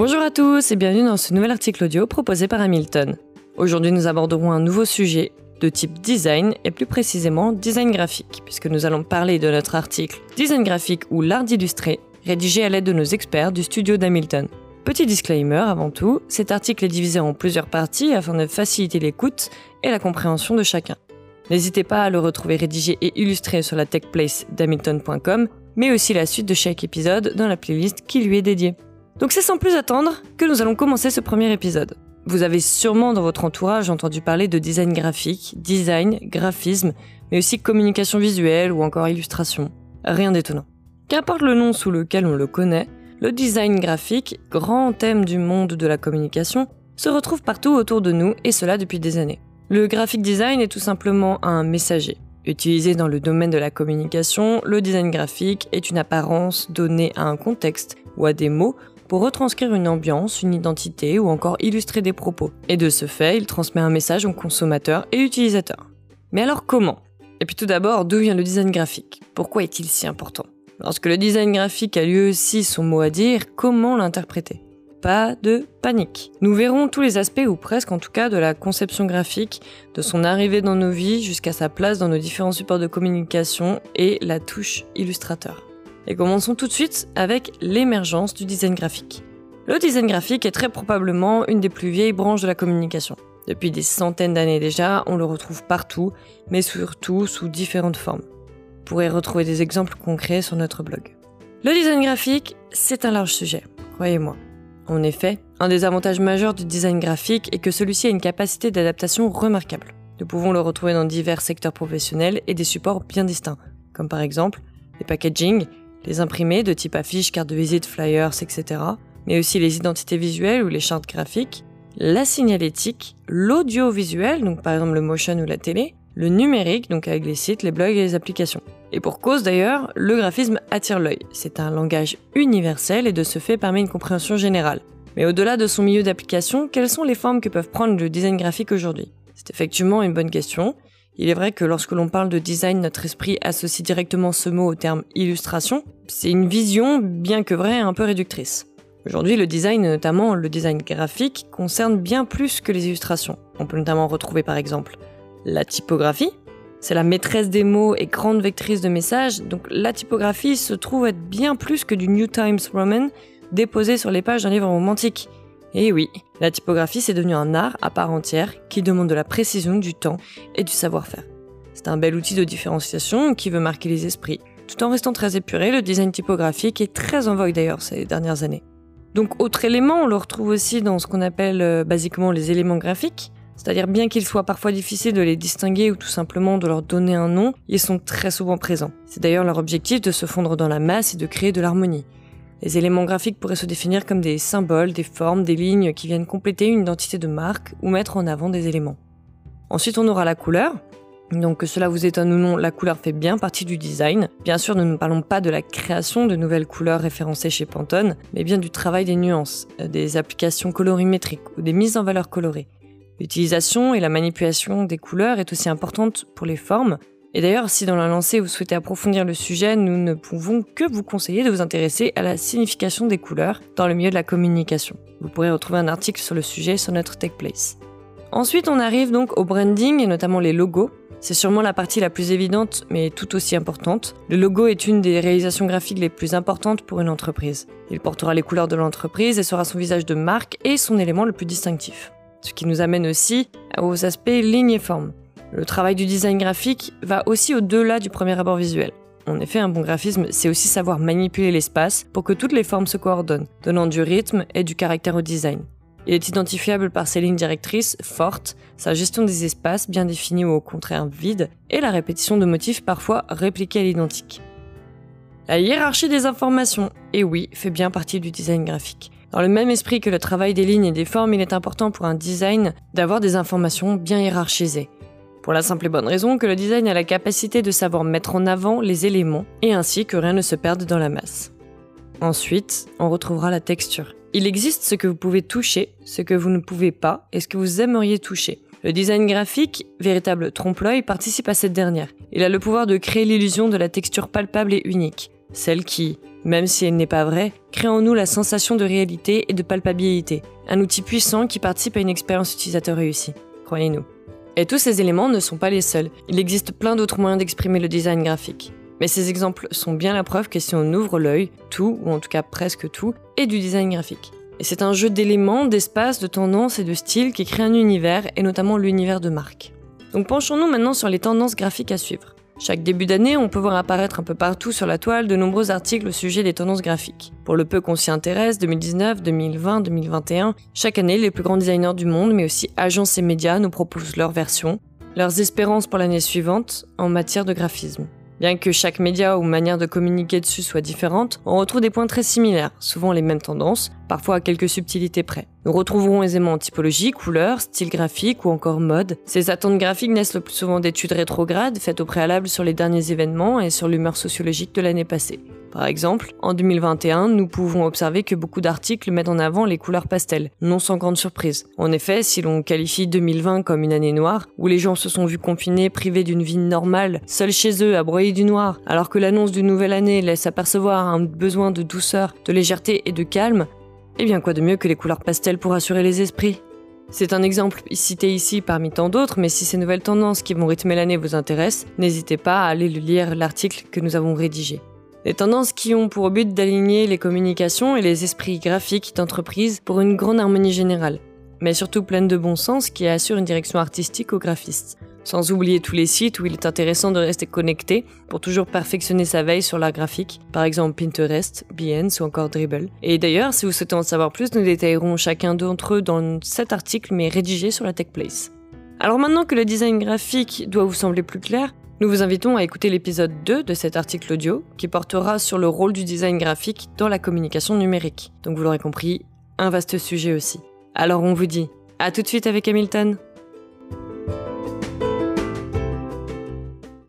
Bonjour à tous et bienvenue dans ce nouvel article audio proposé par Hamilton. Aujourd'hui nous aborderons un nouveau sujet de type design et plus précisément design graphique, puisque nous allons parler de notre article Design graphique ou l'art d'illustrer, rédigé à l'aide de nos experts du studio d'Hamilton. Petit disclaimer avant tout, cet article est divisé en plusieurs parties afin de faciliter l'écoute et la compréhension de chacun. N'hésitez pas à le retrouver rédigé et illustré sur la techplace d'hamilton.com, mais aussi la suite de chaque épisode dans la playlist qui lui est dédiée. Donc c'est sans plus attendre que nous allons commencer ce premier épisode. Vous avez sûrement dans votre entourage entendu parler de design graphique, design, graphisme, mais aussi communication visuelle ou encore illustration. Rien d'étonnant. Qu'importe le nom sous lequel on le connaît, le design graphique, grand thème du monde de la communication, se retrouve partout autour de nous et cela depuis des années. Le graphic design est tout simplement un messager. Utilisé dans le domaine de la communication, le design graphique est une apparence donnée à un contexte ou à des mots pour retranscrire une ambiance, une identité ou encore illustrer des propos. Et de ce fait, il transmet un message aux consommateurs et utilisateurs. Mais alors comment? Et puis tout d'abord, d'où vient le design graphique? Pourquoi est-il si important? Lorsque le design graphique a lui aussi son mot à dire, comment l'interpréter? Pas de panique. Nous verrons tous les aspects, ou presque en tout cas, de la conception graphique, de son arrivée dans nos vies jusqu'à sa place dans nos différents supports de communication et la touche illustrateur. Et commençons tout de suite avec l'émergence du design graphique. Le design graphique est très probablement une des plus vieilles branches de la communication. Depuis des centaines d'années déjà, on le retrouve partout, mais surtout sous différentes formes. Vous pourrez retrouver des exemples concrets sur notre blog. Le design graphique, c'est un large sujet, croyez-moi. En effet, un des avantages majeurs du design graphique est que celui-ci a une capacité d'adaptation remarquable. Nous pouvons le retrouver dans divers secteurs professionnels et des supports bien distincts, comme par exemple les packaging, les imprimés de type affiches, cartes de visite, flyers, etc., mais aussi les identités visuelles ou les chartes graphiques, la signalétique, l'audiovisuel, donc par exemple le motion ou la télé, le numérique, donc avec les sites, les blogs et les applications. Et pour cause d'ailleurs, le graphisme attire l'œil. C'est un langage universel et de ce fait permet une compréhension générale. Mais au-delà de son milieu d'application, quelles sont les formes que peuvent prendre le design graphique aujourd'hui? C'est effectivement une bonne question. Il est vrai que lorsque l'on parle de design, notre esprit associe directement ce mot au terme illustration. C'est une vision, bien que vraie, un peu réductrice. Aujourd'hui, le design, notamment le design graphique, concerne bien plus que les illustrations. On peut notamment retrouver par exemple la typographie, c'est la maîtresse des mots et grande vectrice de messages, donc la typographie se trouve être bien plus que du New Times Roman déposé sur les pages d'un livre romantique. Et oui, la typographie c'est devenu un art à part entière qui demande de la précision, du temps et du savoir-faire. C'est un bel outil de différenciation qui veut marquer les esprits. Tout en restant très épuré, le design typographique est très en vogue d'ailleurs ces dernières années. Donc autre élément, on le retrouve aussi dans ce qu'on appelle euh, basiquement les éléments graphiques. C'est-à-dire bien qu'il soit parfois difficile de les distinguer ou tout simplement de leur donner un nom, ils sont très souvent présents. C'est d'ailleurs leur objectif de se fondre dans la masse et de créer de l'harmonie. Les éléments graphiques pourraient se définir comme des symboles, des formes, des lignes qui viennent compléter une identité de marque ou mettre en avant des éléments. Ensuite, on aura la couleur. Donc que cela vous étonne ou non, la couleur fait bien partie du design. Bien sûr, nous ne parlons pas de la création de nouvelles couleurs référencées chez Pantone, mais bien du travail des nuances, euh, des applications colorimétriques ou des mises en valeur colorées. L'utilisation et la manipulation des couleurs est aussi importante pour les formes. Et d'ailleurs, si dans la lancée vous souhaitez approfondir le sujet, nous ne pouvons que vous conseiller de vous intéresser à la signification des couleurs dans le milieu de la communication. Vous pourrez retrouver un article sur le sujet sur notre TechPlace. Ensuite, on arrive donc au branding et notamment les logos. C'est sûrement la partie la plus évidente, mais tout aussi importante. Le logo est une des réalisations graphiques les plus importantes pour une entreprise. Il portera les couleurs de l'entreprise et sera son visage de marque et son élément le plus distinctif. Ce qui nous amène aussi aux aspects ligne et forme. Le travail du design graphique va aussi au-delà du premier abord visuel. En effet, un bon graphisme, c'est aussi savoir manipuler l'espace pour que toutes les formes se coordonnent, donnant du rythme et du caractère au design. Il est identifiable par ses lignes directrices fortes, sa gestion des espaces bien définis ou au contraire vides, et la répétition de motifs parfois répliqués à l'identique. La hiérarchie des informations, et oui, fait bien partie du design graphique. Dans le même esprit que le travail des lignes et des formes, il est important pour un design d'avoir des informations bien hiérarchisées. Pour la simple et bonne raison que le design a la capacité de savoir mettre en avant les éléments et ainsi que rien ne se perde dans la masse. Ensuite, on retrouvera la texture. Il existe ce que vous pouvez toucher, ce que vous ne pouvez pas et ce que vous aimeriez toucher. Le design graphique, véritable trompe-l'œil, participe à cette dernière. Il a le pouvoir de créer l'illusion de la texture palpable et unique, celle qui, même si elle n'est pas vraie, crée en nous la sensation de réalité et de palpabilité, un outil puissant qui participe à une expérience utilisateur réussie, croyez-nous. Et tous ces éléments ne sont pas les seuls, il existe plein d'autres moyens d'exprimer le design graphique. Mais ces exemples sont bien la preuve que si on ouvre l'œil, tout, ou en tout cas presque tout, est du design graphique. Et c'est un jeu d'éléments, d'espaces, de tendances et de styles qui crée un univers, et notamment l'univers de marque. Donc penchons-nous maintenant sur les tendances graphiques à suivre. Chaque début d'année, on peut voir apparaître un peu partout sur la toile de nombreux articles au sujet des tendances graphiques. Pour le peu qu'on s'y intéresse, 2019, 2020, 2021, chaque année, les plus grands designers du monde, mais aussi agences et médias, nous proposent leurs versions, leurs espérances pour l'année suivante en matière de graphisme. Bien que chaque média ou manière de communiquer dessus soit différente, on retrouve des points très similaires, souvent les mêmes tendances, parfois à quelques subtilités près. Nous retrouverons aisément typologie, couleur, style graphique ou encore mode. Ces attentes graphiques naissent le plus souvent d'études rétrogrades faites au préalable sur les derniers événements et sur l'humeur sociologique de l'année passée. Par exemple, en 2021, nous pouvons observer que beaucoup d'articles mettent en avant les couleurs pastel, non sans grande surprise. En effet, si l'on qualifie 2020 comme une année noire, où les gens se sont vus confinés, privés d'une vie normale, seuls chez eux, à broyer du noir, alors que l'annonce d'une nouvelle année laisse apercevoir un besoin de douceur, de légèreté et de calme, eh bien quoi de mieux que les couleurs pastel pour assurer les esprits? C'est un exemple cité ici parmi tant d'autres, mais si ces nouvelles tendances qui vont rythmer l'année vous intéressent, n'hésitez pas à aller lire l'article que nous avons rédigé. Des tendances qui ont pour but d'aligner les communications et les esprits graphiques d'entreprise pour une grande harmonie générale, mais surtout pleine de bon sens qui assure une direction artistique aux graphistes. Sans oublier tous les sites où il est intéressant de rester connecté pour toujours perfectionner sa veille sur l'art graphique, par exemple Pinterest, Behance ou encore Dribble. Et d'ailleurs, si vous souhaitez en savoir plus, nous détaillerons chacun d'entre eux dans cet article mais rédigé sur la TechPlace. Alors maintenant que le design graphique doit vous sembler plus clair, nous vous invitons à écouter l'épisode 2 de cet article audio qui portera sur le rôle du design graphique dans la communication numérique. Donc vous l'aurez compris, un vaste sujet aussi. Alors on vous dit à tout de suite avec Hamilton